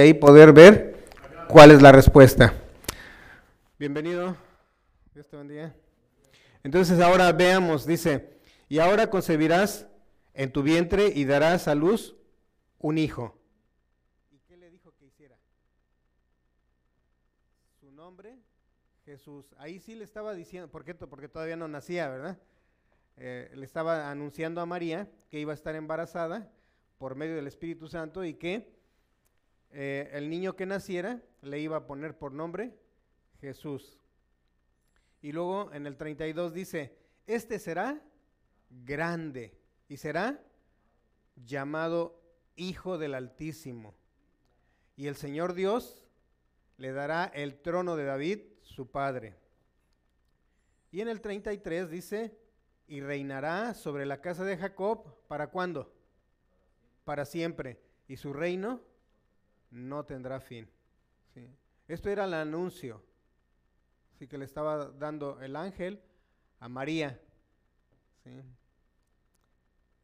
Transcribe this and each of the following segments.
ahí poder ver cuál es la respuesta. Bienvenido. Dios te bendiga. Entonces ahora veamos, dice, y ahora concebirás en tu vientre y darás a luz un hijo. ¿Y qué le dijo que hiciera? Su nombre, Jesús. Ahí sí le estaba diciendo, ¿por qué? Porque todavía no nacía, ¿verdad? Eh, le estaba anunciando a María que iba a estar embarazada por medio del Espíritu Santo y que eh, el niño que naciera le iba a poner por nombre Jesús. Y luego en el 32 dice, este será grande y será llamado Hijo del Altísimo. Y el Señor Dios le dará el trono de David, su padre. Y en el 33 dice, y reinará sobre la casa de Jacob, ¿para cuándo? Para siempre. Y su reino no tendrá fin. Esto era el anuncio así que le estaba dando el ángel a María.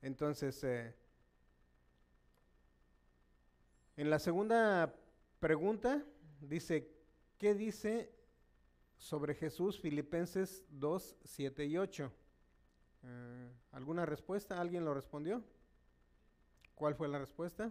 Entonces, eh, en la segunda pregunta dice, ¿qué dice sobre Jesús Filipenses 2, 7 y 8? Eh, ¿Alguna respuesta? ¿Alguien lo respondió? ¿Cuál fue la respuesta?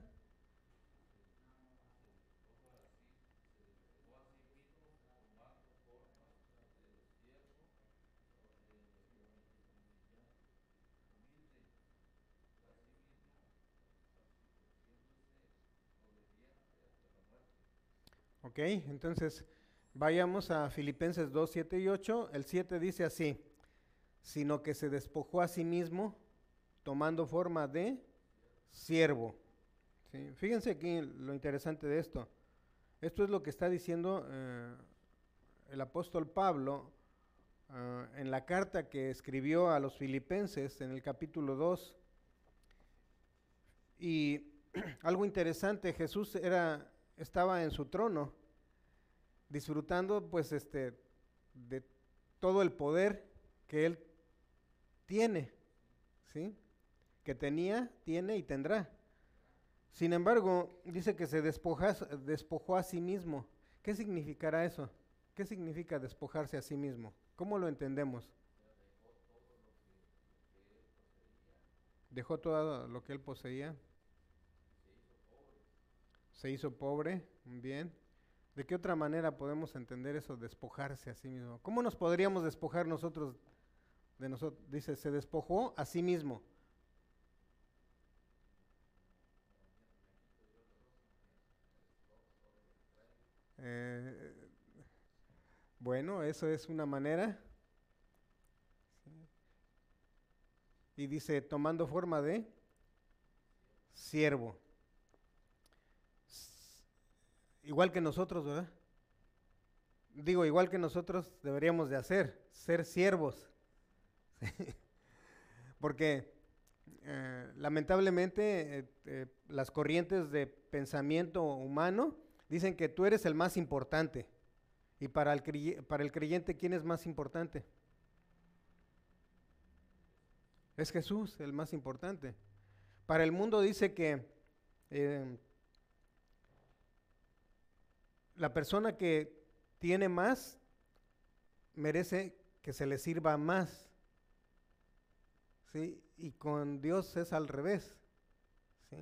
Ok, entonces vayamos a Filipenses 2, 7 y 8. El 7 dice así, sino que se despojó a sí mismo tomando forma de siervo. Fíjense aquí lo interesante de esto. Esto es lo que está diciendo eh, el apóstol Pablo eh, en la carta que escribió a los filipenses en el capítulo 2. Y algo interesante, Jesús era, estaba en su trono disfrutando pues este de todo el poder que él tiene, ¿sí? Que tenía, tiene y tendrá. Sin embargo, dice que se despojó a sí mismo. ¿Qué significará eso? ¿Qué significa despojarse a sí mismo? ¿Cómo lo entendemos? Dejó todo lo que él poseía. Se hizo pobre, bien. ¿De qué otra manera podemos entender eso, despojarse a sí mismo? ¿Cómo nos podríamos despojar nosotros de nosotros? Dice, se despojó a sí mismo. Eh, bueno, eso es una manera. Y dice, tomando forma de siervo igual que nosotros, ¿verdad? Digo, igual que nosotros deberíamos de hacer, ser siervos. Porque eh, lamentablemente eh, eh, las corrientes de pensamiento humano dicen que tú eres el más importante. Y para el, para el creyente, ¿quién es más importante? Es Jesús el más importante. Para el mundo dice que la persona que tiene más merece que se le sirva más. ¿sí? Y con Dios es al revés. ¿sí?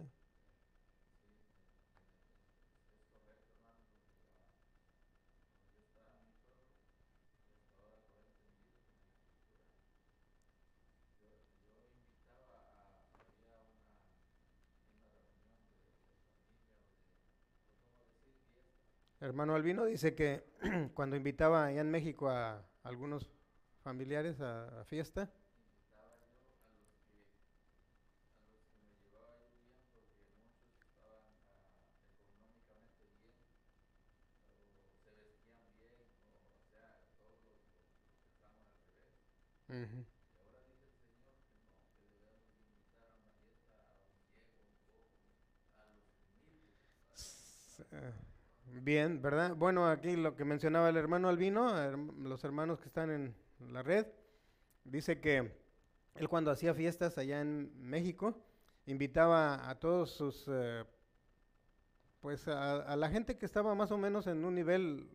Hermano Albino dice que cuando invitaba allá en México a algunos familiares a, fiesta, Bien, ¿verdad? Bueno, aquí lo que mencionaba el hermano Albino, los hermanos que están en la red, dice que él cuando hacía fiestas allá en México, invitaba a todos sus, eh, pues a, la gente que estaba más o menos en un nivel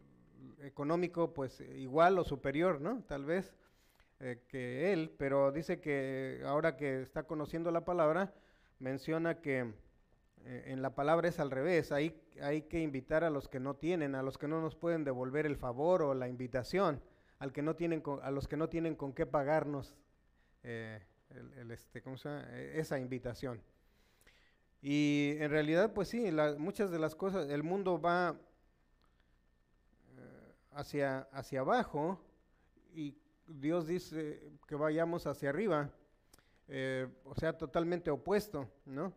económico pues igual o superior, ¿no? Tal vez eh, que él, pero dice que ahora que está conociendo la palabra, menciona que eh, en la palabra es al revés, hay, hay que invitar a los que no tienen, a los que no nos pueden devolver el favor o la invitación, al que no tienen a los que no tienen con qué pagarnos eh, este, esa invitación. Y en realidad, pues sí, muchas de las cosas, el mundo va eh, hacia, hacia abajo y Dios dice que vayamos hacia arriba, o sea, totalmente opuesto, ¿no?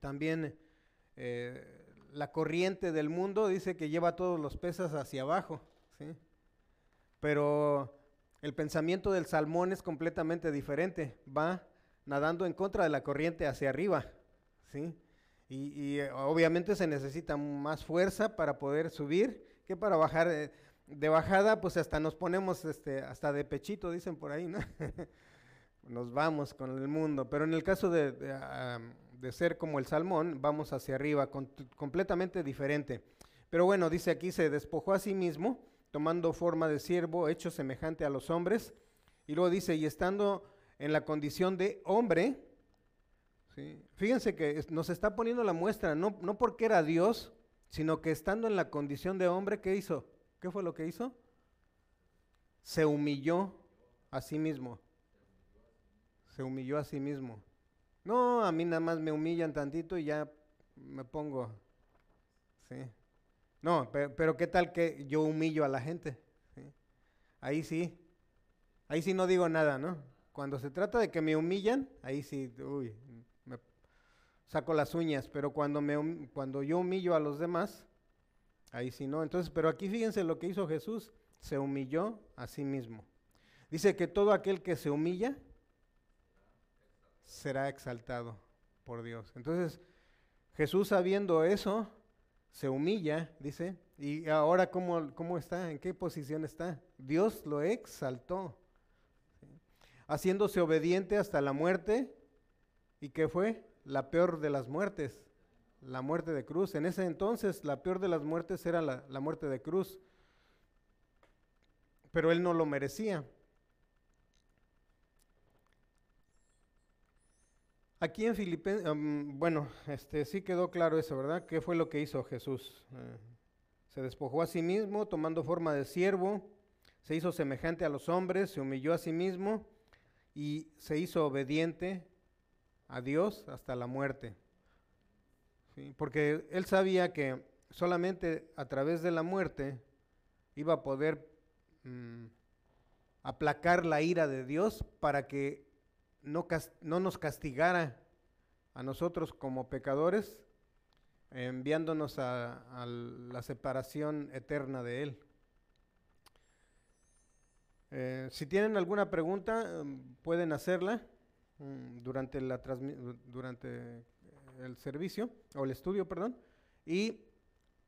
También eh, la corriente del mundo dice que lleva todos los peces hacia abajo, ¿sí? Pero el pensamiento del salmón es completamente diferente, va nadando en contra de la corriente hacia arriba. ¿sí? Y, eh, obviamente se necesita más fuerza para poder subir que para bajar. Eh, de bajada, pues hasta nos ponemos este, hasta de pechito, dicen por ahí, ¿no? nos vamos con el mundo. Pero en el caso de, ser como el salmón, vamos hacia arriba, completamente diferente. Pero bueno, dice aquí, se despojó a sí mismo, tomando forma de siervo, hecho semejante a los hombres. Y luego dice, y estando en la condición de hombre, Fíjense que nos está poniendo la muestra, no, no porque era Dios, sino que estando en la condición de hombre, ¿qué hizo? ¿Qué fue lo que hizo? Se humilló a sí mismo. Se humilló a sí mismo. No, a mí nada más me humillan tantito y ya me pongo. Sí. No, pero, ¿qué tal que yo humillo a la gente? Ahí sí. Ahí sí no digo nada, ¿no? Cuando se trata de que me humillan, ahí sí, uy, saco las uñas, pero cuando, me, cuando yo humillo a los demás, ahí sí no. Entonces, pero aquí fíjense lo que hizo Jesús, se humilló a sí mismo. Dice que todo aquel que se humilla será exaltado por Dios. Entonces, Jesús sabiendo eso, se humilla, dice, y ahora cómo, cómo está, en qué posición está. Dios lo exaltó, haciéndose obediente hasta la muerte. ¿Y qué fue? la peor de las muertes, la muerte de cruz. En ese entonces la peor de las muertes era la, muerte de cruz, pero él no lo merecía. Aquí en Filipenses, bueno, este, sí quedó claro eso, ¿verdad? ¿Qué fue lo que hizo Jesús? Eh, se despojó a sí mismo, tomando forma de siervo, se hizo semejante a los hombres, se humilló a sí mismo y se hizo obediente a Dios hasta la muerte. Porque él sabía que solamente a través de la muerte iba a poder mm, aplacar la ira de Dios para que no, no nos castigara a nosotros como pecadores, enviándonos a, la separación eterna de Él. Eh, si tienen alguna pregunta, mm, pueden hacerla. Mm, durante, la durante el servicio, o el estudio, perdón, y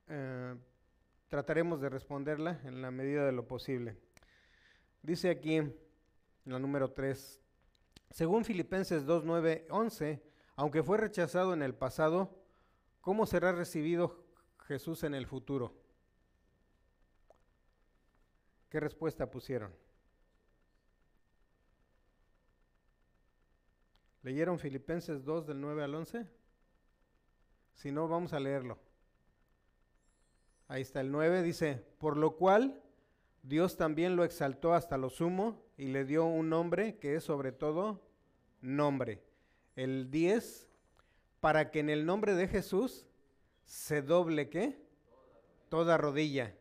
eh, trataremos de responderla en la medida de lo posible. Dice aquí, en la número 3, según Filipenses 2, 9, 11, aunque fue rechazado en el pasado, ¿cómo será recibido Jesús en el futuro? ¿Qué respuesta pusieron? ¿Leyeron Filipenses 2 del 9 al 11? Si no, vamos a leerlo. Ahí está el 9, dice, por lo cual Dios también lo exaltó hasta lo sumo y le dio un nombre que es sobre todo nombre. El 10, para que en el nombre de Jesús se doble qué? Toda rodilla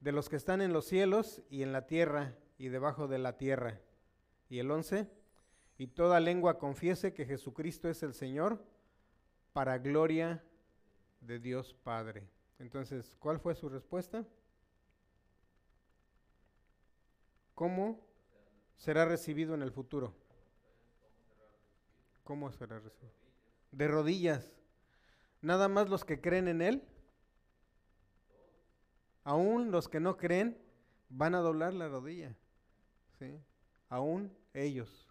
de los que están en los cielos y en la tierra y debajo de la tierra. Y el 11, y toda lengua confiese que Jesucristo es el Señor para gloria de Dios Padre. Entonces, ¿cuál fue su respuesta? ¿Cómo será recibido en el futuro? ¿Cómo será recibido? De rodillas. Nada más los que creen en Él. Aún los que no creen van a doblar la rodilla. ¿sí? Aún ellos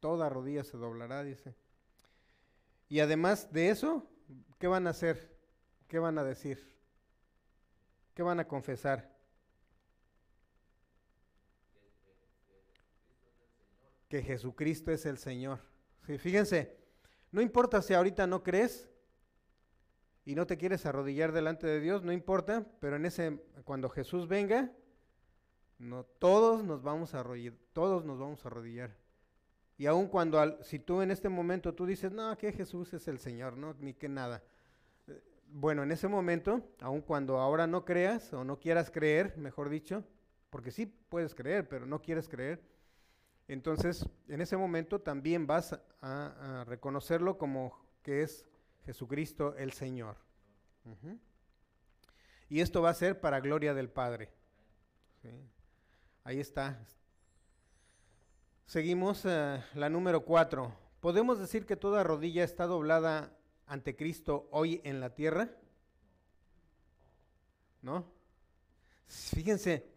toda rodilla se doblará, dice. Y además de eso, ¿qué van a hacer? ¿qué van a decir? ¿Qué van a confesar? Que Jesucristo es el Señor. Fíjense, no importa si ahorita no crees y no te quieres arrodillar delante de Dios, no importa, pero en ese cuando Jesús venga, no todos nos vamos a arrodillar, todos nos vamos a arrodillar. Y aun cuando si tú en este momento tú dices, "No, que Jesús es el Señor", no, ni que nada. Eh, Bueno, en ese momento, aun cuando ahora no creas o no quieras creer, mejor dicho, porque sí puedes creer, pero no quieres creer, entonces en ese momento también vas a, reconocerlo como que es Jesucristo el Señor. Y esto va a ser para gloria del Padre. Ahí está. Seguimos eh, la número cuatro. ¿Podemos decir que toda rodilla está doblada ante Cristo hoy en la tierra? ¿No? Fíjense,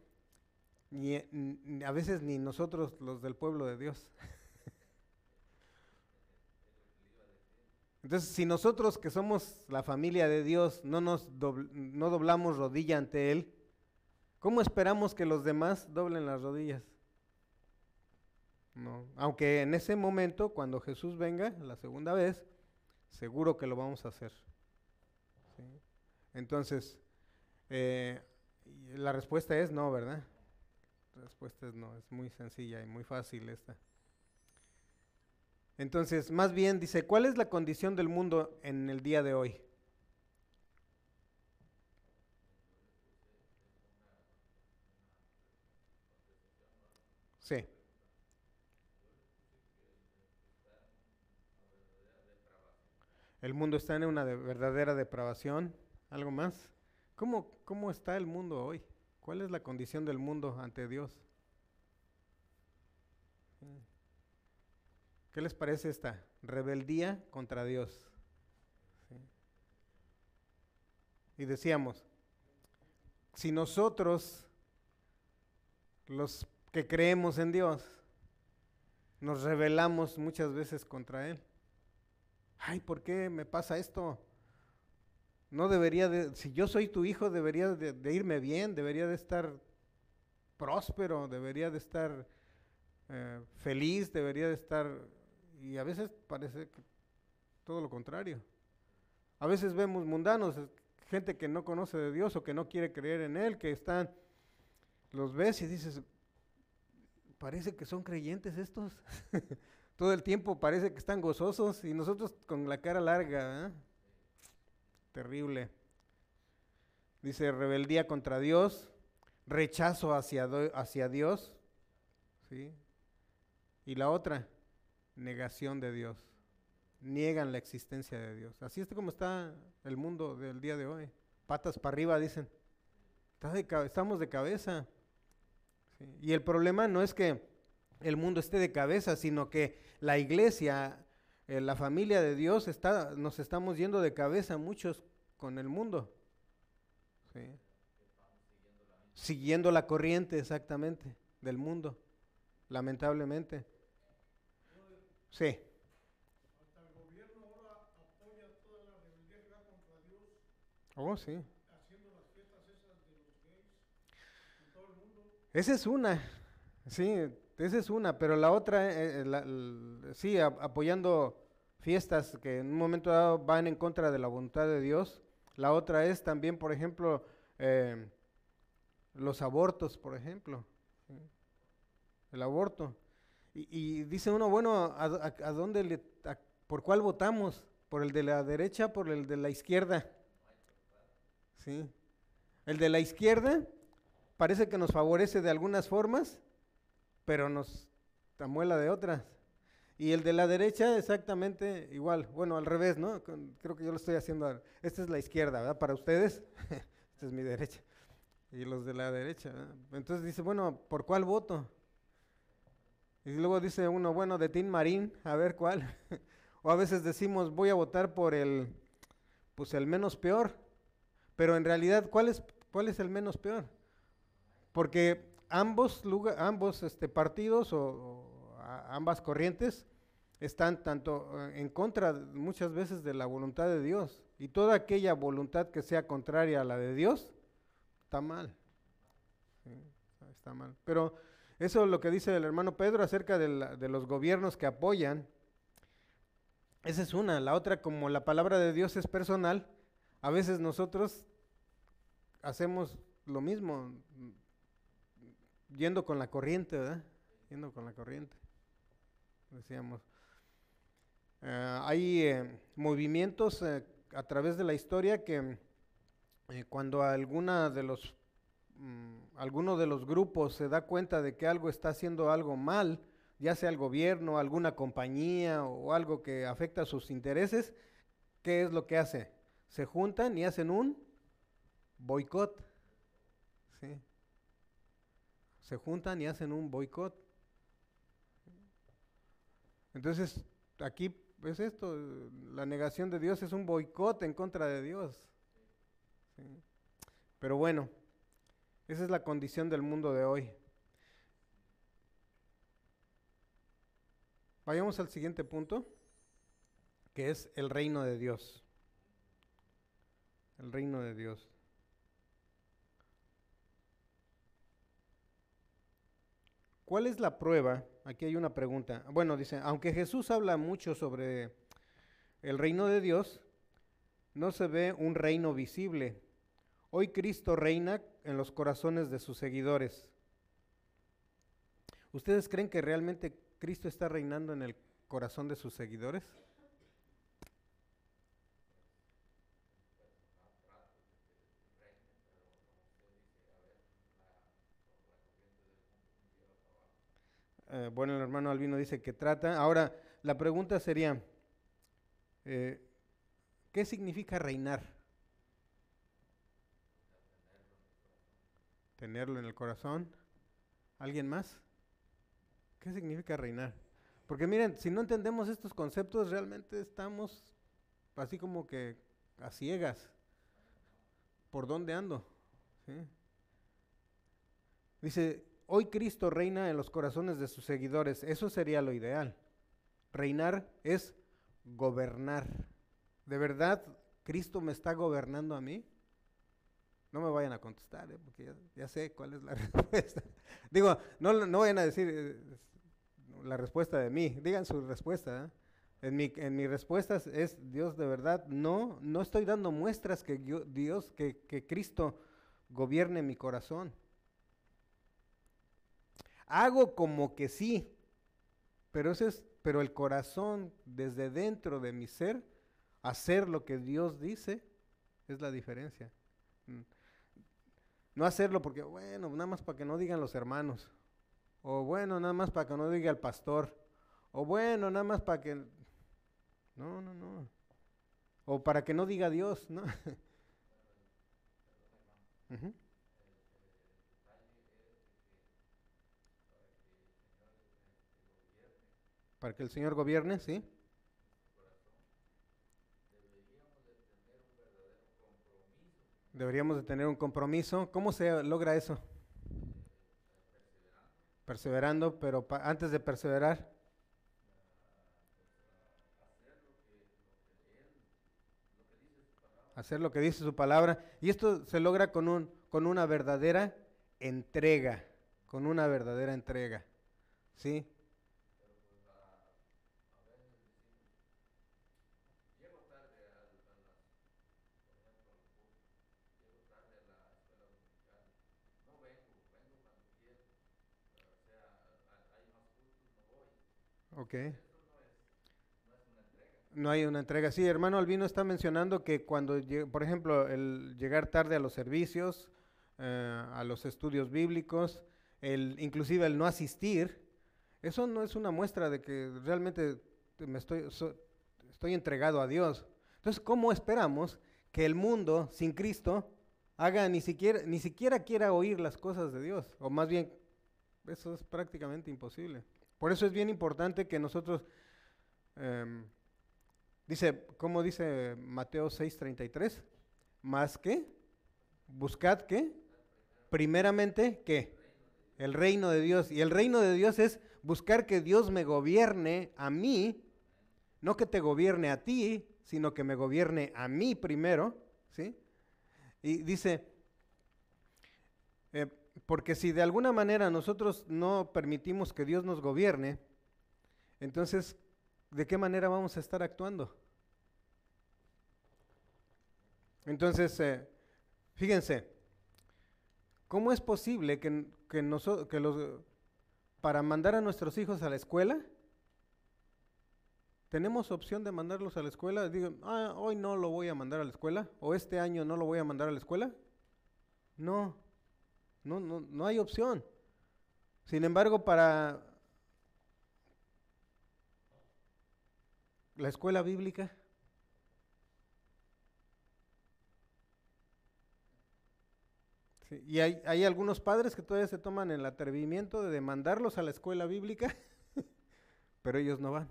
ni- a veces ni nosotros los del pueblo de Dios. Entonces, si nosotros que somos la familia de Dios no nos no doblamos rodilla ante Él, ¿cómo esperamos que los demás doblen las rodillas? No. Aunque en ese momento, cuando Jesús venga, la segunda vez, seguro que lo vamos a hacer. Entonces, eh, la respuesta es no, ¿verdad? Respuesta es no, es muy sencilla y muy fácil esta. Entonces, más bien dice, ¿cuál es la condición del mundo en el día de hoy? Sí. El mundo está en una de- verdadera depravación. ¿Algo más? ¿Cómo, ¿Cómo está el mundo hoy? ¿Cuál es la condición del mundo ante Dios? ¿Qué les parece esta? Rebeldía contra Dios. Y decíamos, si nosotros, los que creemos en Dios, nos rebelamos muchas veces contra Él. Ay, ¿por qué me pasa esto? No debería de, si yo soy tu hijo, debería de, irme bien, debería de estar próspero, debería de estar eh, feliz, debería de estar, y a veces parece todo lo contrario. A veces vemos mundanos, gente que no conoce de Dios o que no quiere creer en Él, que están, los ves y dices, parece que son creyentes estos. Todo el tiempo parece que están gozosos y nosotros con la cara larga. ¿eh? Terrible. Dice rebeldía contra Dios, rechazo hacia, hacia Dios. ¿sí? Y la otra, negación de Dios. Niegan la existencia de Dios. Así es como está el mundo del día de hoy. Patas para arriba, dicen. Estamos de cabeza. Y el problema no es que el mundo esté de cabeza, sino que la iglesia, eh, la familia de Dios, está, nos estamos yendo de cabeza muchos con el mundo. Sí. Siguiendo la corriente exactamente del mundo, lamentablemente. Sí. Oh, sí. Esa es una, sí, esa es una, pero la otra, eh, eh, sí, apoyando fiestas que en un momento dado van en contra de la voluntad de Dios. La otra es también, por ejemplo, eh, los abortos, por ejemplo, el aborto. Y, dice uno, bueno, ¿a, dónde le, por cuál votamos? ¿Por el de la derecha, por el de la izquierda? Sí. El de la izquierda parece que nos favorece de algunas formas, pero nos tamuela de otras. Y el de la derecha exactamente igual, bueno, al revés, ¿no? Creo que yo lo estoy haciendo. Esta es la izquierda, ¿verdad? Para ustedes, esta es mi derecha. Y los de la derecha, ¿verdad? Entonces dice, bueno, ¿por cuál voto? Y luego dice uno, bueno, de Tim Marín, a ver cuál. o a veces decimos, voy a votar por el, pues el menos peor. Pero en realidad, ¿cuál es, cuál es el menos peor? Porque ambos, ambos este, partidos o, ambas corrientes están tanto eh, en contra muchas veces de la voluntad de Dios. Y toda aquella voluntad que sea contraria a la de Dios, está mal. Está mal. Pero eso es lo que dice el hermano Pedro acerca de, la- de los gobiernos que apoyan. Esa es una. La otra, como la palabra de Dios es personal, a veces nosotros hacemos lo mismo, yendo con la corriente, ¿verdad? Yendo con la corriente. Decíamos. Eh, hay eh, movimientos eh, a través de la historia que cuando alguna de los mm, alguno de los grupos se da cuenta de que algo está haciendo algo mal, ya sea el gobierno, alguna compañía o algo que afecta sus intereses, ¿qué es lo que hace? Se juntan y hacen un boicot. ¿sí? Se juntan y hacen un boicot. Entonces, aquí es esto, la negación de Dios es un boicot en contra de Dios. Pero bueno, esa es la condición del mundo de hoy. Vayamos al siguiente punto, que es el reino de Dios. El reino de Dios. ¿Cuál es la prueba? Aquí hay una pregunta. Bueno, dice, aunque Jesús habla mucho sobre el reino de Dios, no se ve un reino visible. Hoy Cristo reina en los corazones de sus seguidores. ¿Ustedes creen que realmente Cristo está reinando en el corazón de sus seguidores? Eh, bueno, el hermano Albino dice que trata. Ahora, la pregunta sería, eh, ¿qué significa reinar? Tenerlo en el corazón. ¿Alguien más? ¿Qué significa reinar? Porque miren, si no entendemos estos conceptos, realmente estamos así como que a ciegas. ¿Por dónde ando? Dice, hoy Cristo reina en los corazones de sus seguidores. Eso sería lo ideal. Reinar es gobernar. ¿De verdad Cristo me está gobernando a mí? No me vayan a contestar, ¿eh? porque ya, sé cuál es la respuesta. Digo, no, no vayan a decir eh, la respuesta de mí, digan su respuesta. ¿eh? En mi, en mi respuesta es Dios de verdad. No, no estoy dando muestras que Dios, que, que Cristo gobierne mi corazón. Hago como que sí, pero ese es, pero el corazón desde dentro de mi ser, hacer lo que Dios dice, es la diferencia. Mm. No hacerlo porque, bueno, nada más para que no digan los hermanos. O bueno, nada más para que no diga el pastor. O bueno, nada más para que... No, no, no. O para que no diga Dios, ¿no? Para que el Señor gobierne, ¿sí? Deberíamos de tener un compromiso. ¿Cómo se logra eso? Perseverando, pero antes de perseverar. Hacer lo que dice su palabra. Y esto se logra con, un, con una verdadera entrega. Con una verdadera entrega. ¿Sí? No hay una entrega. Sí, hermano Albino está mencionando que cuando, por ejemplo, el llegar tarde a los servicios, eh, a los estudios bíblicos, el, inclusive el no asistir, eso no es una muestra de que realmente me estoy, estoy entregado a Dios. Entonces, ¿cómo esperamos que el mundo sin Cristo haga ni siquiera, ni siquiera quiera oír las cosas de Dios? O más bien, eso es prácticamente imposible. Por eso es bien importante que nosotros, em, dice, ¿cómo dice Mateo 6:33? Más que, buscad que, primeramente, ¿qué? El reino de Dios. Y el reino de Dios es buscar que Dios me gobierne a mí, no que te gobierne a ti, sino que me gobierne a mí primero, ¿sí? Y dice, eh, porque si de alguna manera nosotros no permitimos que Dios nos gobierne, entonces, ¿de qué manera vamos a estar actuando? Entonces, eh, fíjense, ¿cómo es posible que, que, que los, para mandar a nuestros hijos a la escuela, tenemos opción de mandarlos a la escuela? Digo, ah, hoy no lo voy a mandar a la escuela, o este año no lo voy a mandar a la escuela. No, no, no, no hay opción. Sin embargo, para la escuela bíblica, y hay, hay, algunos padres que todavía se toman el atrevimiento de demandarlos a la escuela bíblica, pero ellos no van.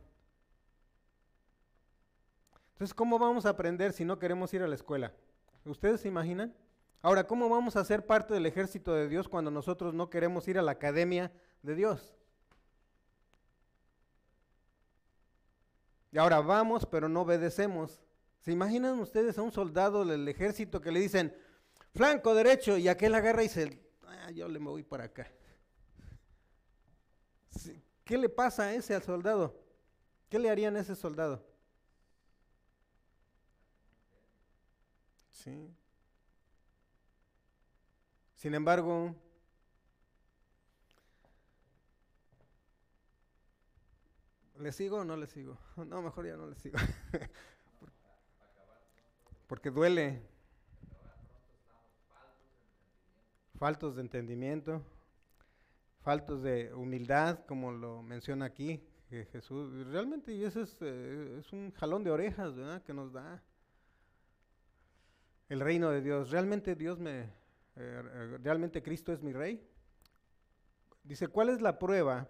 Entonces, ¿cómo vamos a aprender si no queremos ir a la escuela? ¿Ustedes se imaginan? Ahora, ¿cómo vamos a ser parte del ejército de Dios cuando nosotros no queremos ir a la academia de Dios? Y ahora vamos, pero no obedecemos. ¿Se imaginan ustedes a un soldado del ejército que le dicen, flanco derecho, y aquel agarra y dice, ah, yo le voy para acá? ¿Qué le pasa a ese al soldado? ¿Qué le harían a ese soldado? Sí. Sin embargo, ¿le sigo o no le sigo? No, mejor ya no le sigo. Porque duele. Faltos de entendimiento, faltos de humildad, como lo menciona aquí Jesús. Realmente y eso es, eh, es un jalón de orejas ¿verdad? que nos da el reino de Dios. Realmente Dios me, eh, eh, realmente Cristo es mi rey. Dice, ¿cuál es la prueba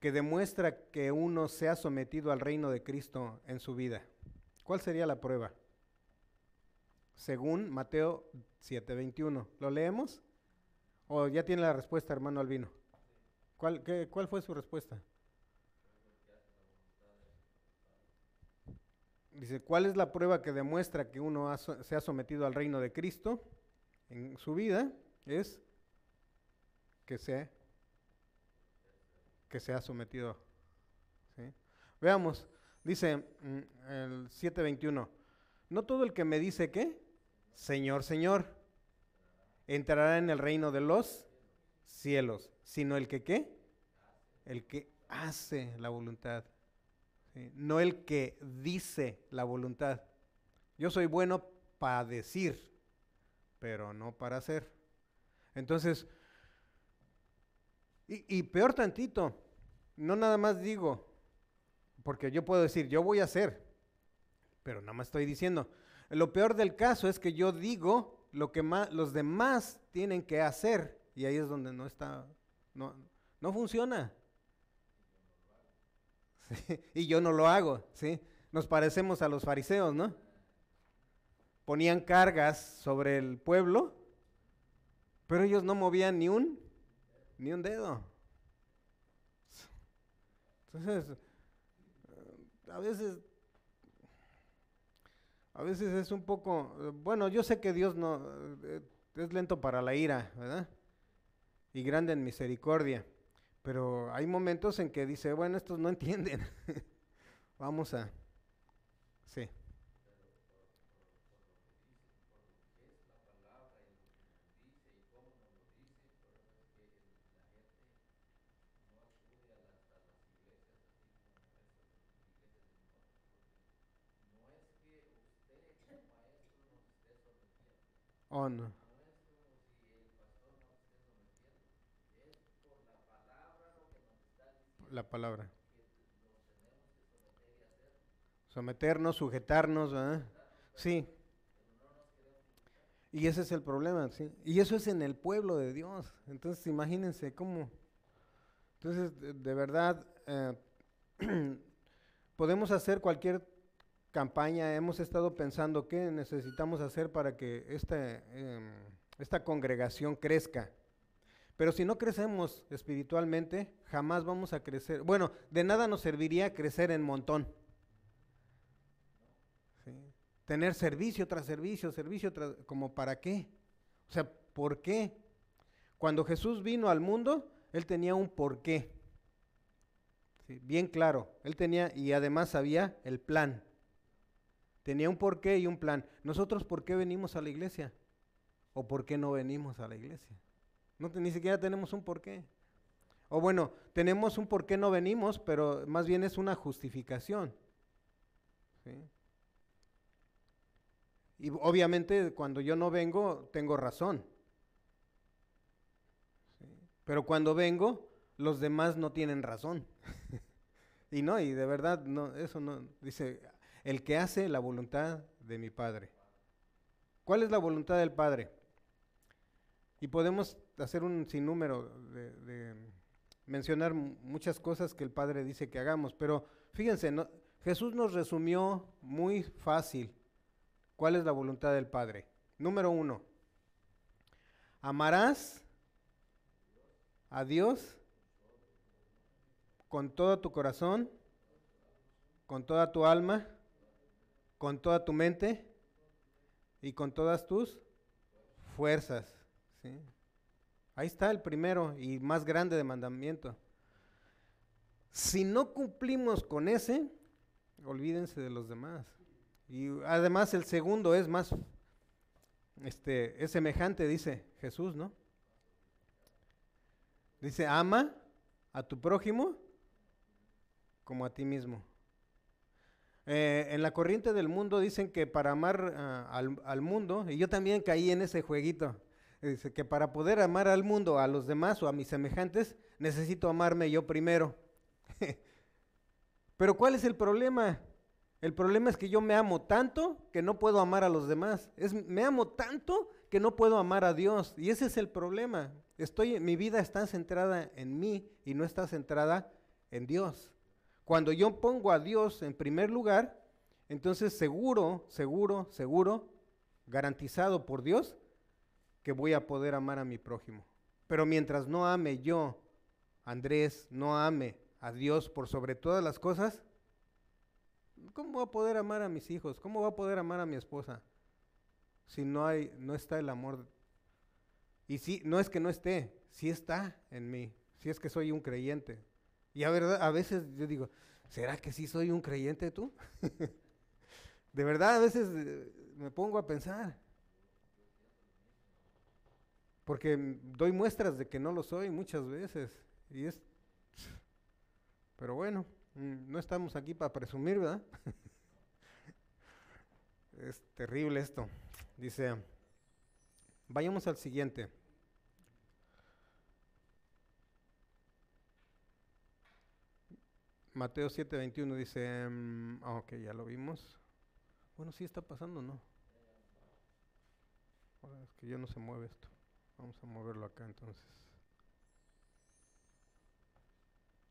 que demuestra que uno se ha sometido al reino de Cristo en su vida? ¿Cuál sería la prueba? Según Mateo 7:21. ¿Lo leemos? ¿O ya tiene la respuesta, hermano Albino? ¿Cuál, ¿Cuál fue su respuesta? Dice, ¿cuál es la prueba que demuestra que uno se ha sometido al reino de Cristo en su vida? Es que se, que se ha sometido. Veamos, dice mm, el 7.21, no todo el que me dice que, Señor, Señor, entrará en el reino de los cielos, sino el que qué, el que hace la voluntad no el que dice la voluntad. Yo soy bueno para decir, pero no para hacer. Entonces, y, peor tantito, no nada más digo, porque yo puedo decir, yo voy a hacer, pero nada más estoy diciendo. Lo peor del caso es que yo digo lo que los demás tienen que hacer, y ahí es donde no está, no, no funciona. y yo no lo hago, ¿sí? Nos parecemos a los fariseos, ¿no? Ponían cargas sobre el pueblo, pero ellos no movían ni un, ni un dedo. Entonces, a veces, a veces es un poco, bueno, yo sé que Dios no, es lento para la ira, ¿verdad? Y grande en misericordia. Pero hay momentos en que dice, bueno, estos no entienden. Vamos a... Sí. La palabra. Someternos, sujetarnos, ¿verdad? Sí. Y ese es el problema, ¿sí? Y eso es en el pueblo de Dios. Entonces, imagínense cómo. Entonces, de, verdad, eh, podemos hacer cualquier campaña. Hemos estado pensando qué necesitamos hacer para que esta, em, esta congregación crezca. Pero si no crecemos espiritualmente, jamás vamos a crecer. Bueno, de nada nos serviría crecer en montón. tener servicio tras servicio, servicio tras, como para qué? O sea, ¿por qué? Cuando Jesús vino al mundo, él tenía un porqué. Bien claro, él tenía y además sabía el plan. Tenía un porqué y un plan. Nosotros, ¿por qué venimos a la iglesia? ¿O por qué no venimos a la iglesia? No, ni siquiera tenemos un porqué. O bueno, tenemos un por qué no venimos, pero más bien es una justificación. Y obviamente cuando yo no vengo, tengo razón. Pero cuando vengo, los demás no tienen razón. y no, y de verdad, no, eso no, dice, el que hace la voluntad de mi Padre. ¿Cuál es la voluntad del Padre? Y podemos hacer un sinnúmero de, de mencionar muchas cosas que el Padre dice que hagamos, pero fíjense, Jesús nos resumió muy fácil cuál es la voluntad del Padre. Número uno, amarás a Dios con todo tu corazón, con toda tu alma, con toda tu mente y con todas tus fuerzas. Ahí está el primero y más grande de mandamiento. Si no cumplimos con ese, olvídense de los demás. Y además el segundo es más, este, es semejante, dice Jesús, ¿no? Dice, ama a tu prójimo como a ti mismo. Eh, en la corriente del mundo dicen que para amar uh, al, mundo, y yo también caí en ese jueguito, que para poder amar al mundo, a los demás o a mis semejantes, necesito amarme yo primero. Pero ¿cuál es el problema? El problema es que yo me amo tanto que no puedo amar a los demás. Es, me amo tanto que no puedo amar a Dios. Y ese es el problema. Estoy, mi vida está centrada en mí y no está centrada en Dios. Cuando yo pongo a Dios en primer lugar, entonces seguro, seguro, seguro, garantizado por Dios, que voy a poder amar a mi prójimo. Pero mientras no ame yo, Andrés, no ame a Dios por sobre todas las cosas, ¿cómo voy a poder amar a mis hijos? ¿Cómo voy a poder amar a mi esposa? Si no hay, no está el amor. Y si, no es que no esté, sí está en mí, si es que soy un creyente. Y a, verdad, a veces yo digo, ¿será que sí soy un creyente tú? de verdad, a veces eh, me pongo a pensar. Porque doy muestras de que no lo soy muchas veces. Y es. Pero bueno, no estamos aquí para presumir, ¿verdad? es terrible esto. Dice, vayamos al siguiente. Mateo 7:21 dice, um, ok, ya lo vimos. Bueno, sí está pasando, ¿no? Es que ya no se mueve esto. Vamos a moverlo acá entonces.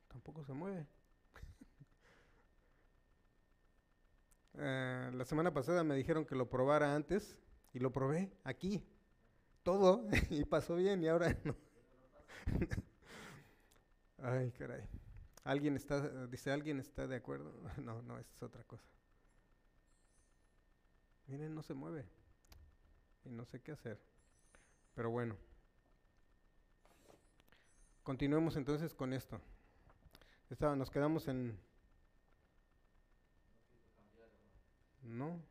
Tampoco se mueve. eh, la semana pasada me dijeron que lo probara antes y lo probé aquí. Todo y pasó bien y ahora no. Ay, caray. ¿Alguien está, dice, ¿alguien está de acuerdo? No, no, es otra cosa. Miren, no se mueve. Y no sé qué hacer. Pero bueno. Continuemos entonces con esto. Estaba, nos quedamos en... No.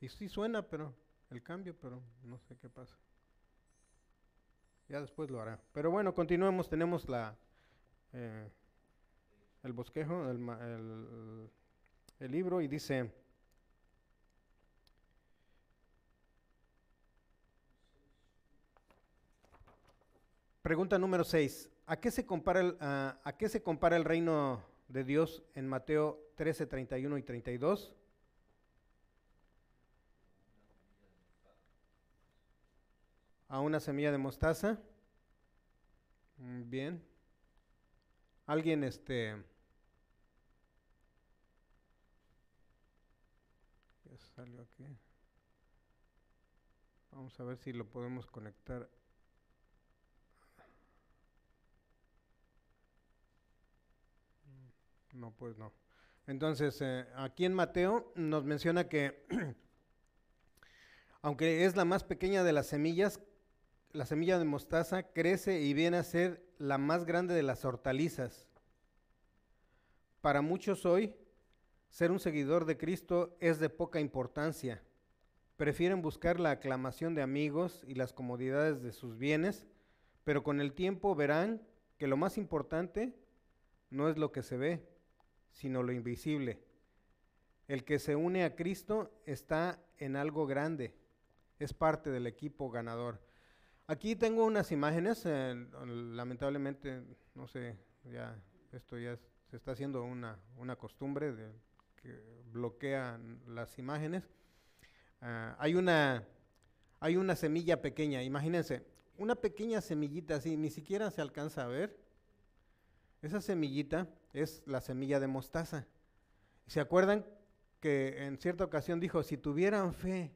Y sí suena, pero el cambio, pero no sé qué pasa. Ya después lo hará. Pero bueno, continuemos. Tenemos la eh, el bosquejo, el, el, el libro y dice... Pregunta número 6. ¿A qué, se compara el, a, ¿A qué se compara el reino de Dios en Mateo 13, 31 y 32? A una semilla de mostaza. Bien. Alguien este salió aquí. Vamos a ver si lo podemos conectar No, pues no. Entonces, eh, aquí en Mateo nos menciona que, aunque es la más pequeña de las semillas, la semilla de mostaza crece y viene a ser la más grande de las hortalizas. Para muchos hoy, ser un seguidor de Cristo es de poca importancia. Prefieren buscar la aclamación de amigos y las comodidades de sus bienes, pero con el tiempo verán que lo más importante no es lo que se ve, sino lo invisible. El que se une a Cristo está en algo grande, es parte del equipo ganador. Aquí tengo unas imágenes, eh, lamentablemente, no sé, ya esto ya se está haciendo una, una costumbre de, que bloquean las imágenes. Ah, hay, una, hay una semilla pequeña, imagínense, una pequeña semillita así, ni siquiera se alcanza a ver. Esa semillita es la semilla de mostaza. ¿Se acuerdan que en cierta ocasión dijo, si tuvieran fe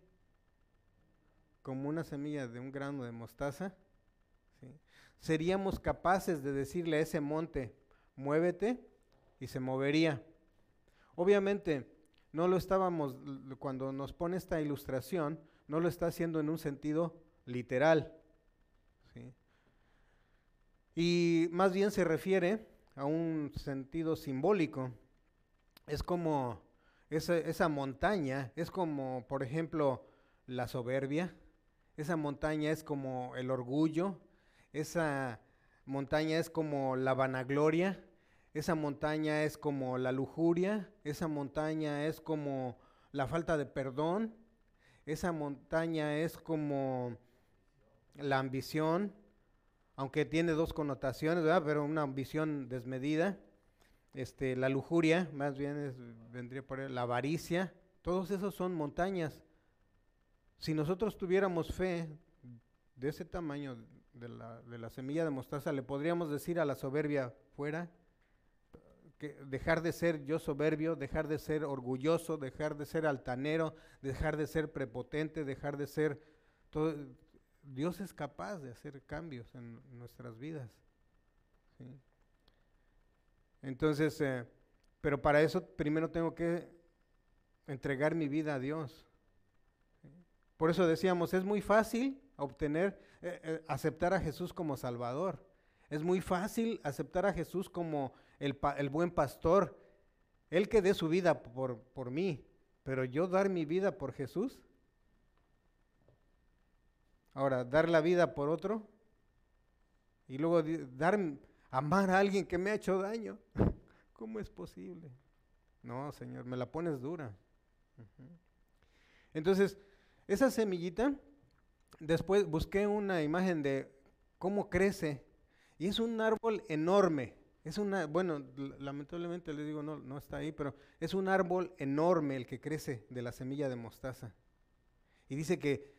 como una semilla de un grano de mostaza, seríamos capaces de decirle a ese monte, muévete, y se movería. Obviamente, no lo estábamos, cuando nos pone esta ilustración, no lo está haciendo en un sentido literal. Y más bien se refiere a un sentido simbólico. Es como esa, esa montaña, es como, por ejemplo, la soberbia, esa montaña es como el orgullo, esa montaña es como la vanagloria, esa montaña es como la lujuria, esa montaña es como la falta de perdón, esa montaña es como la ambición, aunque tiene dos connotaciones, ¿verdad? pero una ambición desmedida. Este, la lujuria, más bien vendría por la avaricia, todos esos son montañas si nosotros tuviéramos fe de ese tamaño de la, semilla de mostaza, le podríamos decir a la soberbia fuera, que dejar de ser yo soberbio, dejar de ser orgulloso, dejar de ser altanero, dejar de ser prepotente, dejar de ser todo. Dios es capaz de hacer cambios en nuestras vidas. Entonces, eh, pero para eso primero tengo que entregar mi vida a Dios. Por eso decíamos, es muy fácil obtener, eh, eh, aceptar a Jesús como Salvador. Es muy fácil aceptar a Jesús como el, buen pastor. Él que dé su vida por, por mí, pero yo dar mi vida por Jesús. Ahora, dar la vida por otro y luego dar, amar a alguien que me ha hecho daño. ¿Cómo es posible? No, Señor, me la pones dura. Entonces, esa semillita, después busqué una imagen de cómo crece y es un árbol enorme. Es una, bueno, lamentablemente les digo, no, no está ahí, pero es un árbol enorme el que crece de la semilla de mostaza. Y dice que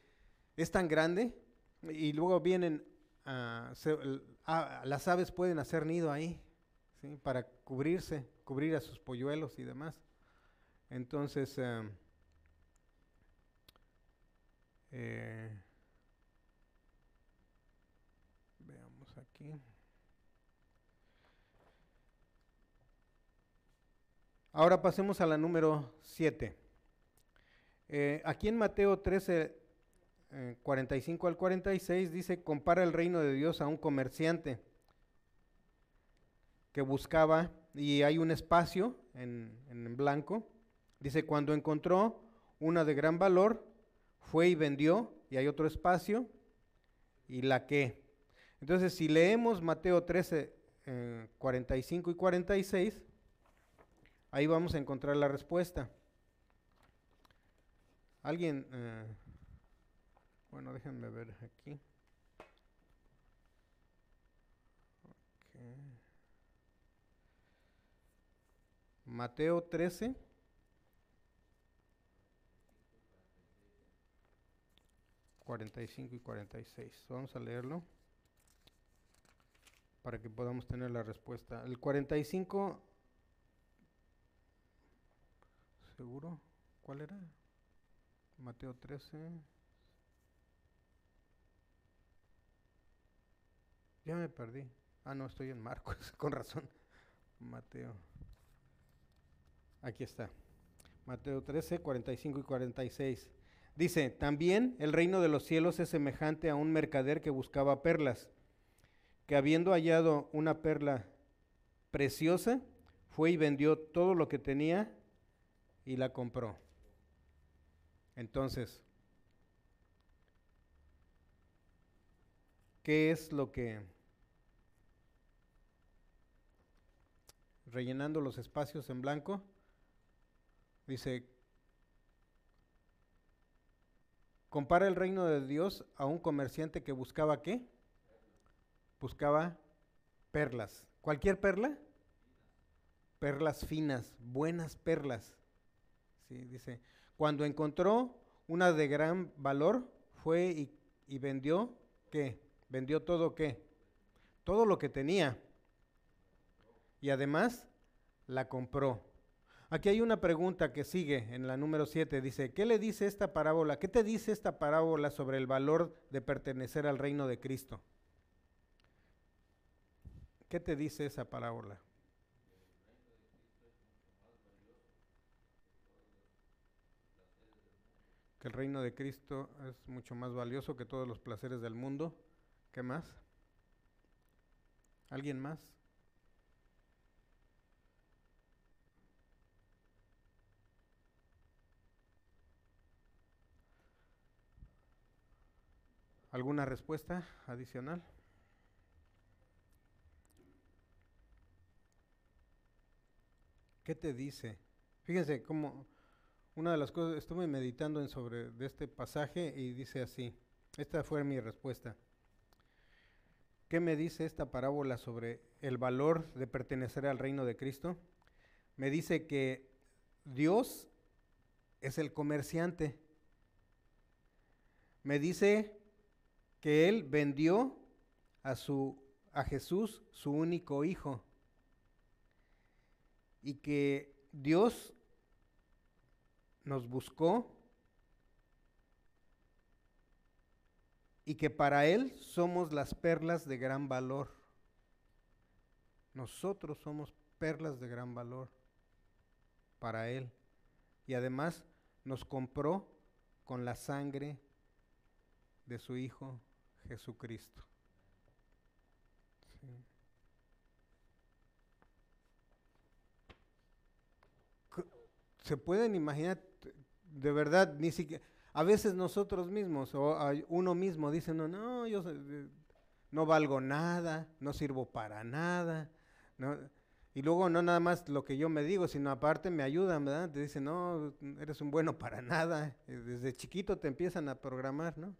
es tan grande y luego vienen, las aves pueden hacer nido ahí, ¿sí? para cubrirse, cubrir a sus polluelos y demás. Entonces, eh, eh, veamos aquí. Ahora pasemos a la número 7. Eh, aquí en Mateo 13, 45 eh, al 46 dice, compara el reino de Dios a un comerciante que buscaba, y hay un espacio en, en blanco, dice, cuando encontró una de gran valor, fue y vendió, y hay otro espacio, y la que. Entonces, si leemos Mateo 13, 45 eh, y 46, ahí vamos a encontrar la respuesta. Alguien, eh, bueno, déjenme ver aquí. Mateo 13. 45 y 46. Vamos a leerlo para que podamos tener la respuesta. El 45, ¿seguro? ¿Cuál era? Mateo 13. Ya me perdí. Ah, no, estoy en Marcos, con razón. Mateo. Aquí está. Mateo 13, 45 y 46. Dice, también el reino de los cielos es semejante a un mercader que buscaba perlas, que habiendo hallado una perla preciosa, fue y vendió todo lo que tenía y la compró. Entonces, ¿qué es lo que... Rellenando los espacios en blanco, dice, compara el reino de Dios a un comerciante que buscaba qué? Buscaba perlas. ¿Cualquier perla? Perlas finas, buenas perlas. Sí, dice, cuando encontró una de gran valor, fue y, y vendió, ¿qué? Vendió todo qué? Todo lo que tenía. Y además la compró. Aquí hay una pregunta que sigue en la número 7. Dice, ¿qué le dice esta parábola? ¿Qué te dice esta parábola sobre el valor de pertenecer al reino de Cristo? ¿Qué te dice esa parábola? Que el reino de Cristo es mucho más valioso que todos los placeres del mundo. ¿Qué más? ¿Alguien más? ¿Alguna respuesta adicional? ¿Qué te dice? Fíjense cómo una de las cosas, estuve meditando sobre este pasaje y dice así, esta fue mi respuesta. ¿Qué me dice esta parábola sobre el valor de pertenecer al reino de Cristo? Me dice que Dios es el comerciante. Me dice que él vendió a su a Jesús, su único hijo. Y que Dios nos buscó y que para Él somos las perlas de gran valor. Nosotros somos perlas de gran valor para Él. Y además nos compró con la sangre de su Hijo Jesucristo. Se pueden imaginar, de verdad, ni siquiera, a veces nosotros mismos o uno mismo dice, no, no, yo no valgo nada, no sirvo para nada, ¿no? Y luego no nada más lo que yo me digo, sino aparte me ayudan, ¿verdad? Te dicen, no, eres un bueno para nada. Desde chiquito te empiezan a programar, ¿no?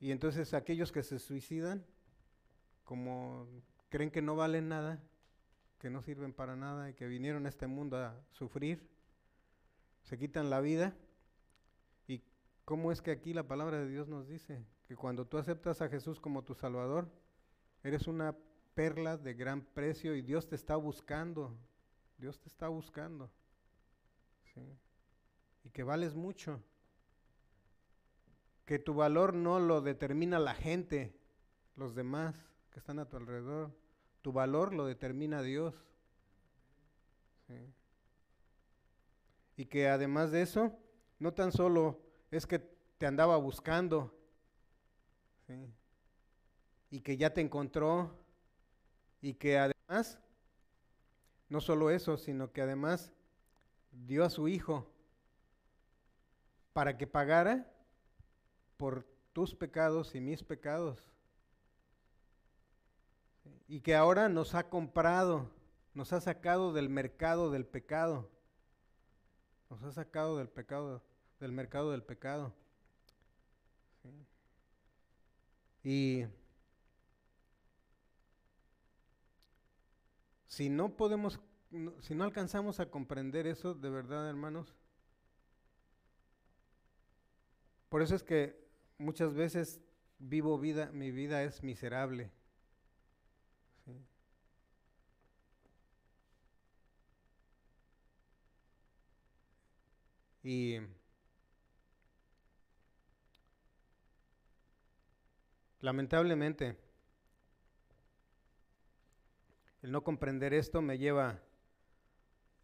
Y entonces aquellos que se suicidan, como creen que no valen nada, que no sirven para nada y que vinieron a este mundo a sufrir, se quitan la vida. ¿Y cómo es que aquí la palabra de Dios nos dice que cuando tú aceptas a Jesús como tu Salvador, eres una perla de gran precio y Dios te está buscando, Dios te está buscando. Y que vales mucho que tu valor no lo determina la gente, los demás que están a tu alrededor. Tu valor lo determina Dios. Y que además de eso, no tan solo es que te andaba buscando, y que ya te encontró, y que además, no solo eso, sino que además dio a su hijo para que pagara por tus pecados y mis pecados. Y que ahora nos ha comprado, nos ha sacado del mercado del pecado. Nos ha sacado del pecado, del mercado del pecado. Y si no podemos, si no alcanzamos a comprender eso, de verdad, hermanos, por eso es que muchas veces vivo vida, mi vida es miserable. Y lamentablemente El no comprender esto me lleva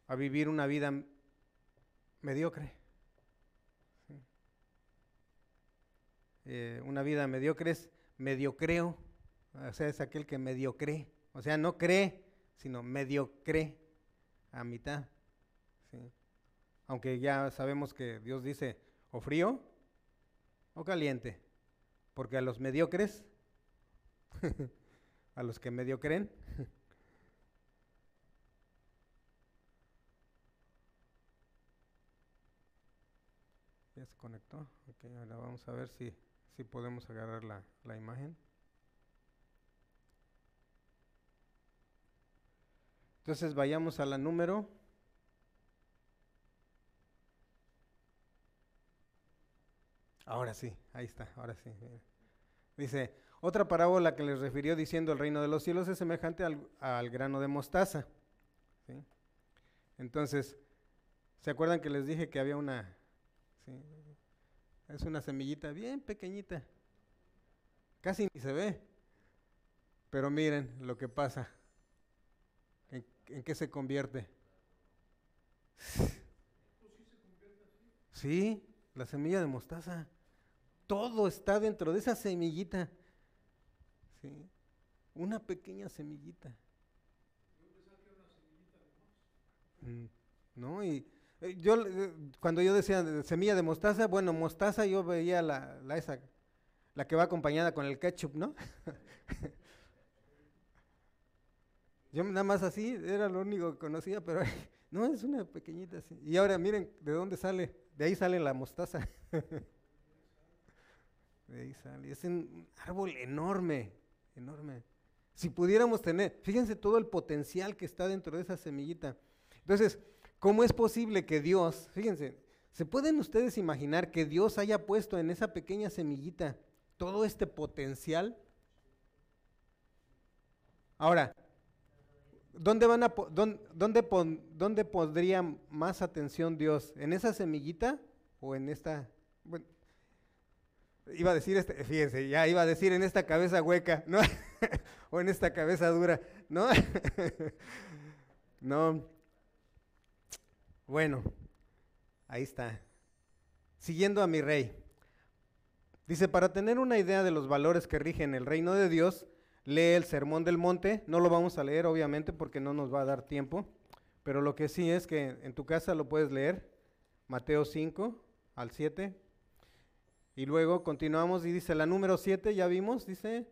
a vivir una vida mediocre. Eh, una vida mediocre es mediocreo, o sea, es aquel que mediocre, o sea, no cree, sino mediocre a mitad. Aunque ya sabemos que Dios dice o frío o caliente, porque a los mediocres, a los que medio creen, ya se conectó. Ahora vamos a ver si, si podemos agarrar la, la imagen. Entonces vayamos a la número Ahora sí, ahí está, ahora sí. Dice, otra parábola que les refirió diciendo el reino de los cielos es semejante al, grano de mostaza. Entonces, ¿se acuerdan que les dije que había una... es una semillita bien pequeñita. Casi ni se ve. Pero miren lo que pasa. ¿En, qué se convierte? Sí, la semilla de mostaza. Todo está dentro de esa semillita. ¿Sí? Una pequeña semillita. Mm, ¿No? Y yo, eh, cuando yo decía semilla de mostaza, bueno, mostaza yo veía la, la esa, la que va acompañada con el ketchup, ¿no? yo nada más así, era lo único que conocía, pero no, es una pequeñita así. Y ahora miren de dónde sale, de ahí sale la mostaza. Es un árbol enorme, enorme. Si pudiéramos tener, fíjense todo el potencial que está dentro de esa semillita. Entonces, ¿cómo es posible que Dios, fíjense, ¿se pueden ustedes imaginar que Dios haya puesto en esa pequeña semillita todo este potencial? Ahora, ¿dónde, van a, dónde, dónde, pondría más atención Dios? ¿En esa semillita o en esta? iba a decir, este, fíjense, ya iba a decir en esta cabeza hueca, ¿no? o en esta cabeza dura, ¿no? no. Bueno, ahí está. Siguiendo a mi rey. Dice, para tener una idea de los valores que rigen el reino de Dios, lee el Sermón del Monte. No lo vamos a leer, obviamente, porque no nos va a dar tiempo. Pero lo que sí es que en tu casa lo puedes leer. Mateo 5 al 7, y luego continuamos y dice la número 7, ya vimos, dice,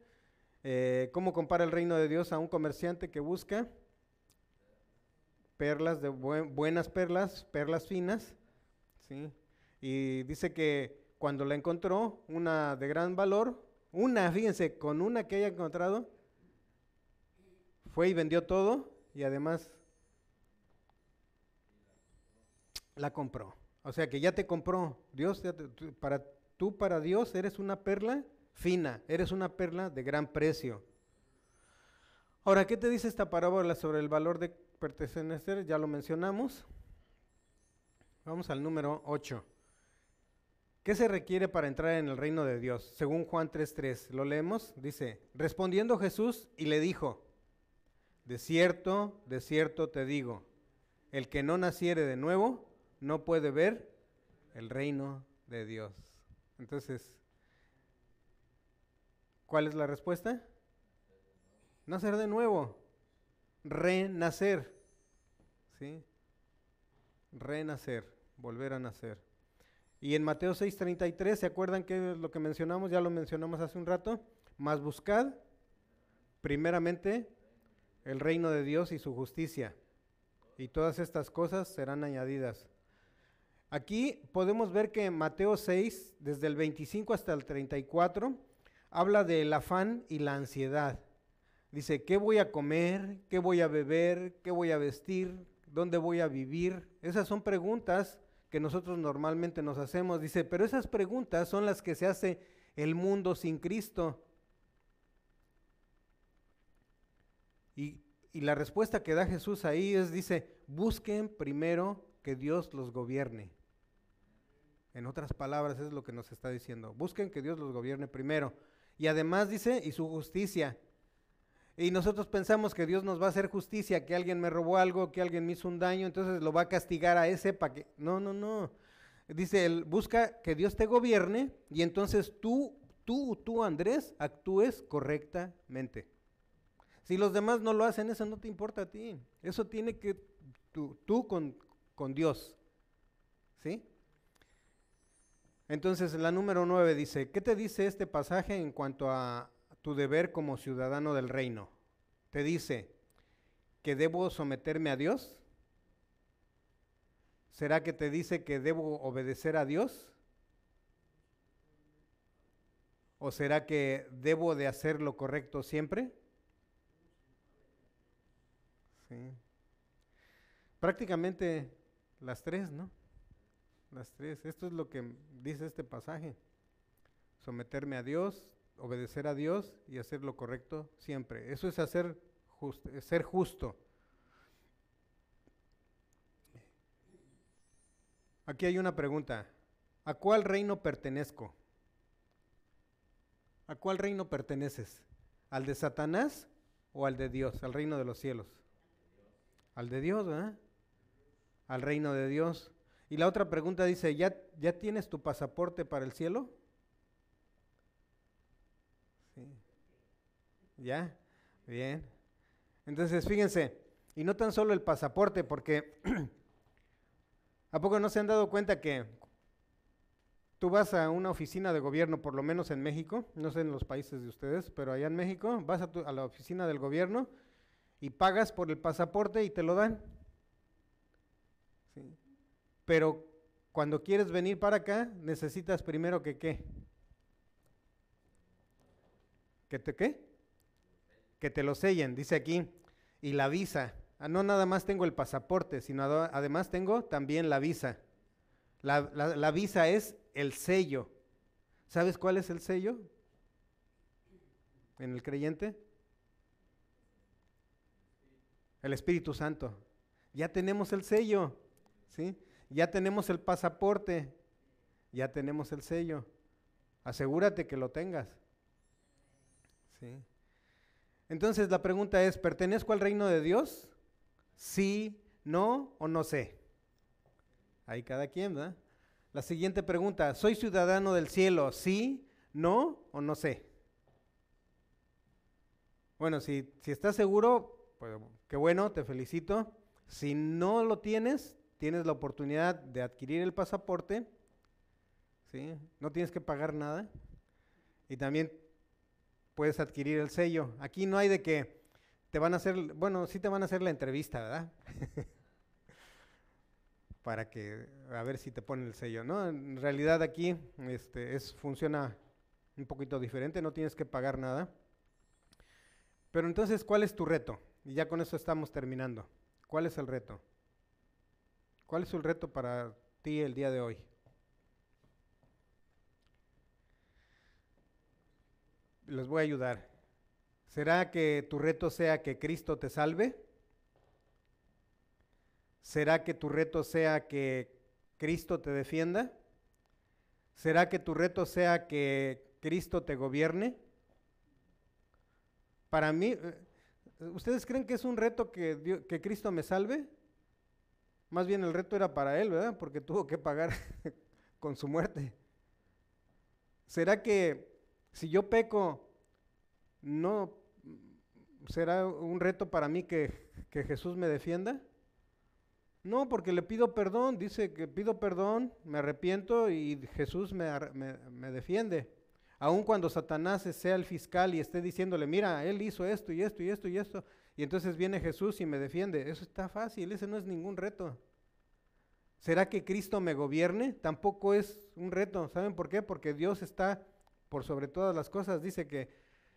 eh, ¿cómo compara el reino de Dios a un comerciante que busca perlas, de buenas perlas, perlas finas? ¿sí? Y dice que cuando la encontró, una de gran valor, una, fíjense, con una que haya encontrado, fue y vendió todo y además la compró. O sea que ya te compró. Dios para Tú para Dios eres una perla fina, eres una perla de gran precio. Ahora, ¿qué te dice esta parábola sobre el valor de pertenecer? Ya lo mencionamos. Vamos al número 8. ¿Qué se requiere para entrar en el reino de Dios? Según Juan 3.3, lo leemos, dice, respondiendo Jesús y le dijo, de cierto, de cierto te digo, el que no naciere de nuevo no puede ver el reino de Dios. Entonces, ¿cuál es la respuesta? Nacer de nuevo, renacer, ¿sí? Renacer, volver a nacer. Y en Mateo 6:33, ¿se acuerdan qué es lo que mencionamos? Ya lo mencionamos hace un rato. Más buscad, primeramente, el reino de Dios y su justicia. Y todas estas cosas serán añadidas. Aquí podemos ver que Mateo 6, desde el 25 hasta el 34, habla del afán y la ansiedad. Dice, ¿qué voy a comer? ¿Qué voy a beber? ¿Qué voy a vestir? ¿Dónde voy a vivir? Esas son preguntas que nosotros normalmente nos hacemos. Dice, pero esas preguntas son las que se hace el mundo sin Cristo. Y, y la respuesta que da Jesús ahí es, dice, busquen primero que Dios los gobierne. En otras palabras, es lo que nos está diciendo. Busquen que Dios los gobierne primero. Y además dice, y su justicia. Y nosotros pensamos que Dios nos va a hacer justicia, que alguien me robó algo, que alguien me hizo un daño, entonces lo va a castigar a ese para que... No, no, no. Dice, él busca que Dios te gobierne y entonces tú, tú, tú, Andrés, actúes correctamente. Si los demás no lo hacen, eso no te importa a ti. Eso tiene que tú, tú con, con Dios. ¿Sí? Entonces la número 9 dice, ¿qué te dice este pasaje en cuanto a tu deber como ciudadano del reino? Te dice que debo someterme a Dios. ¿Será que te dice que debo obedecer a Dios? ¿O será que debo de hacer lo correcto siempre? Sí. Prácticamente las tres, ¿no? Las tres. Esto es lo que dice este pasaje. Someterme a Dios, obedecer a Dios y hacer lo correcto siempre. Eso es hacer ser justo. Aquí hay una pregunta. ¿A cuál reino pertenezco? ¿A cuál reino perteneces? ¿Al de Satanás o al de Dios, al reino de los cielos? Al de Dios. Al reino de Dios. Y la otra pregunta dice, ¿ya, ¿ya tienes tu pasaporte para el cielo? Sí. ¿Ya? Bien. Entonces, fíjense, y no tan solo el pasaporte, porque ¿a poco no se han dado cuenta que tú vas a una oficina de gobierno, por lo menos en México, no sé en los países de ustedes, pero allá en México, vas a, la oficina del gobierno y pagas por el pasaporte y te lo dan? ¿Sí? Pero cuando quieres venir para acá, necesitas primero que qué. ¿Que te qué? Que te lo sellen, dice aquí. Y la visa. Ah, no nada más tengo el pasaporte, sino además tengo también la visa. La, la visa es el sello. ¿Sabes cuál es el sello? En el creyente. El Espíritu Santo. Ya tenemos el sello. ¿Sí? Ya tenemos el pasaporte, ya tenemos el sello. Asegúrate que lo tengas. ¿Sí? Entonces la pregunta es, ¿pertenezco al reino de Dios? Sí, no o no sé. Ahí cada quien, ¿verdad? La siguiente pregunta, ¿soy ciudadano del cielo? Sí, no o no sé. Bueno, si, si estás seguro, pues qué bueno, te felicito. Si no lo tienes, tienes la oportunidad de adquirir el pasaporte, ¿sí? no tienes que pagar nada, y también puedes adquirir el sello. Aquí no hay de que te van a hacer, bueno, sí te van a hacer la entrevista, ¿verdad? Para que, a ver si te ponen el sello, ¿no? En realidad aquí este, es, funciona un poquito diferente, no tienes que pagar nada. Pero entonces, ¿cuál es tu reto? Y ya con eso estamos terminando. ¿Cuál es el reto? ¿Cuál es el reto para ti el día de hoy? Les voy a ayudar. ¿Será que tu reto sea que Cristo te salve? ¿Será que tu reto sea que Cristo te defienda? ¿Será que tu reto sea que Cristo te gobierne? Para mí, eh, ¿ustedes creen que es un reto que, que Cristo me salve? Más bien el reto era para él, ¿verdad? Porque tuvo que pagar con su muerte. ¿Será que si yo peco, no será un reto para mí que, Jesús me defienda? No, porque le pido perdón, dice que pido perdón, me arrepiento y Jesús me, me, defiende. Aun cuando Satanás sea el fiscal y esté diciéndole, mira, él hizo esto y esto y esto y esto, y entonces viene Jesús y me defiende. Eso está fácil, ese no es ningún reto. ¿Será que Cristo me gobierne? Tampoco es un reto. ¿Saben por qué? Porque Dios está por sobre todas las cosas. Dice que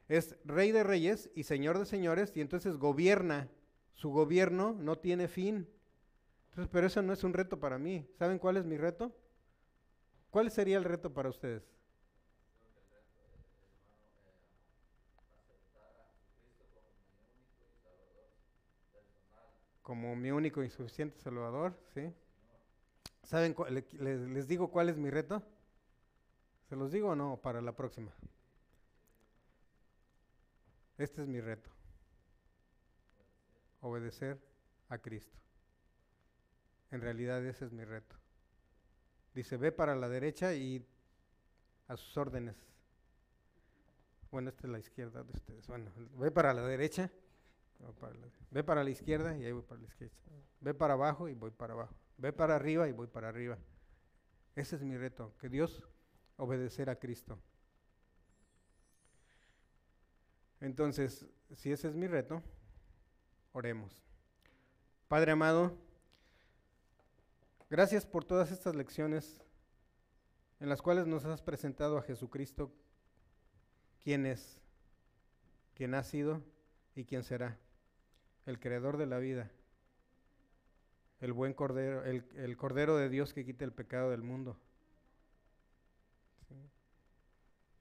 es rey de reyes y señor de señores y entonces gobierna. Su gobierno no tiene fin. Entonces, pero eso no es un reto para mí. ¿Saben cuál es mi reto? ¿Cuál sería el reto para ustedes? como mi único y suficiente Salvador, ¿sí? ¿Saben? Les, digo cuál es mi reto. ¿Se los digo o no para la próxima? Este es mi reto. obedecer a Cristo. En realidad ese es mi reto. Dice, ve para la derecha y a sus órdenes. Bueno, esta es la izquierda de ustedes. Bueno, ve para la derecha, ve para la izquierda y ahí voy para la izquierda. Ve para abajo y voy para abajo. Ve para arriba y voy para arriba. Ese es mi reto, que Dios obedecer a Cristo. Entonces, si ese es mi reto, oremos. Padre amado, gracias por todas estas lecciones en las cuales nos has presentado a Jesucristo, quien es, quien ha sido y quien será, el creador de la vida, el buen cordero, el, cordero de Dios que quita el pecado del mundo,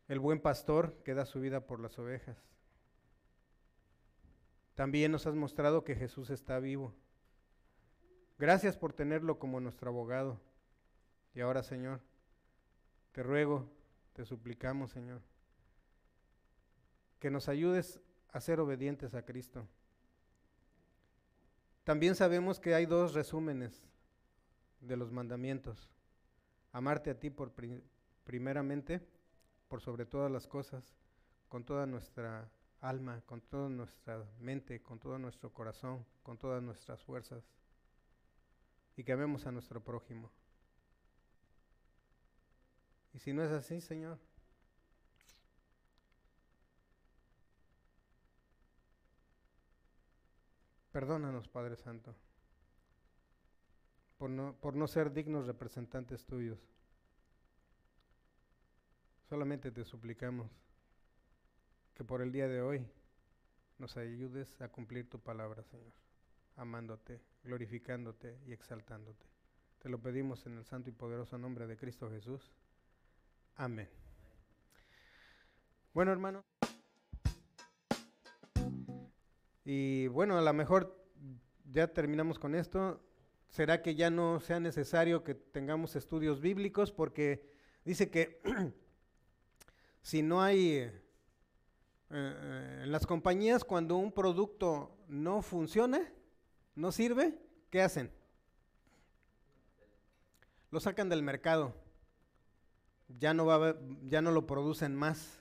el buen pastor que da su vida por las ovejas. También nos has mostrado que Jesús está vivo. Gracias por tenerlo como nuestro abogado. Y ahora, Señor, te ruego, te suplicamos, Señor, que nos ayudes a ser obedientes a Cristo. También sabemos que hay dos resúmenes de los mandamientos. Amarte a ti por primeramente, por sobre todas las cosas, con toda nuestra alma, con toda nuestra mente, con todo nuestro corazón, con todas nuestras fuerzas, y que amemos a nuestro prójimo. Y si no es así, Señor, perdónanos, Padre Santo, por no, por no ser dignos representantes tuyos. Solamente te suplicamos que por el día de hoy nos ayudes a cumplir tu palabra, Señor, amándote, glorificándote y exaltándote. Te lo pedimos en el santo y poderoso nombre de Cristo Jesús. Amén. Bueno, hermano. Y bueno, a lo mejor ya terminamos con esto. ¿Será que ya no sea necesario que tengamos estudios bíblicos? Porque dice que si no hay eh, en las compañías cuando un producto no funciona, no sirve, ¿qué hacen? Lo sacan del mercado. Ya no, va ya no lo producen más.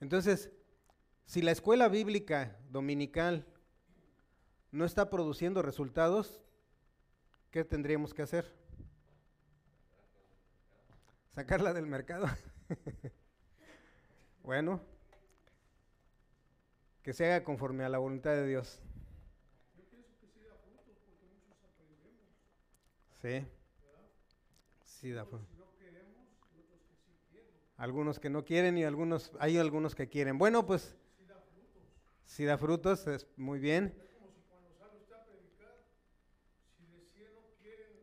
Entonces, si la escuela bíblica dominical no está produciendo resultados, ¿qué tendríamos que hacer? Sacarla del mercado. bueno, que se haga conforme a la voluntad de Dios. Yo pienso que sí da frutos porque muchos aprendemos. Sí. Sí da frutos. Algunos que no quieren y algunos, hay algunos que quieren. Bueno, pues. Sí da frutos. Sí da frutos, es muy bien. Es como si cuando sale usted a predicar, si de cielo quieren.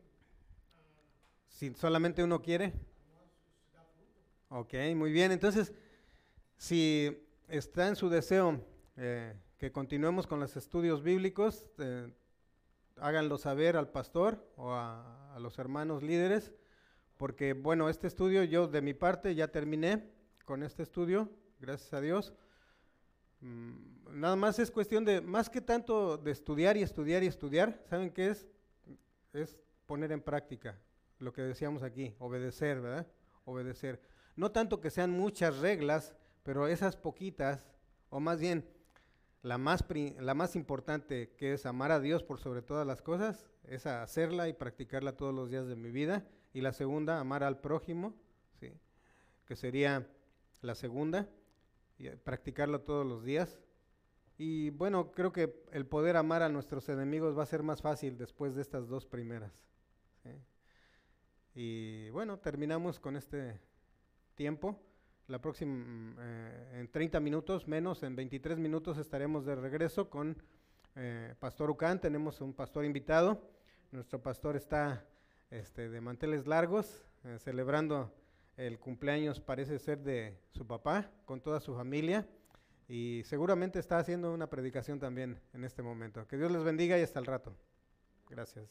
Si solamente uno quiere. Da frutos. Ok, muy bien. Entonces, si está en su deseo eh, que continuemos con los estudios bíblicos, eh, háganlo saber al pastor o a, los hermanos líderes, porque bueno, este estudio yo de mi parte ya terminé con este estudio, gracias a Dios. Mm, nada más es cuestión de, más que tanto de estudiar y estudiar y estudiar, ¿saben qué es? Es poner en práctica lo que decíamos aquí, obedecer, ¿verdad? Obedecer. No tanto que sean muchas reglas, pero esas poquitas, o más bien la más, la más importante, que es amar a Dios por sobre todas las cosas, es hacerla y practicarla todos los días de mi vida. Y la segunda, amar al prójimo, ¿sí? que sería la segunda, y practicarlo todos los días. Y bueno, creo que el poder amar a nuestros enemigos va a ser más fácil después de estas dos primeras. Y bueno, terminamos con este tiempo. La próxima, mm, eh, en 30 minutos, menos, en 23 minutos estaremos de regreso con eh, Pastor Ucán. Tenemos un pastor invitado. Nuestro pastor está este, de manteles largos, eh, celebrando el cumpleaños, parece ser, de su papá, con toda su familia. Y seguramente está haciendo una predicación también en este momento. Que Dios les bendiga y hasta el rato. Gracias.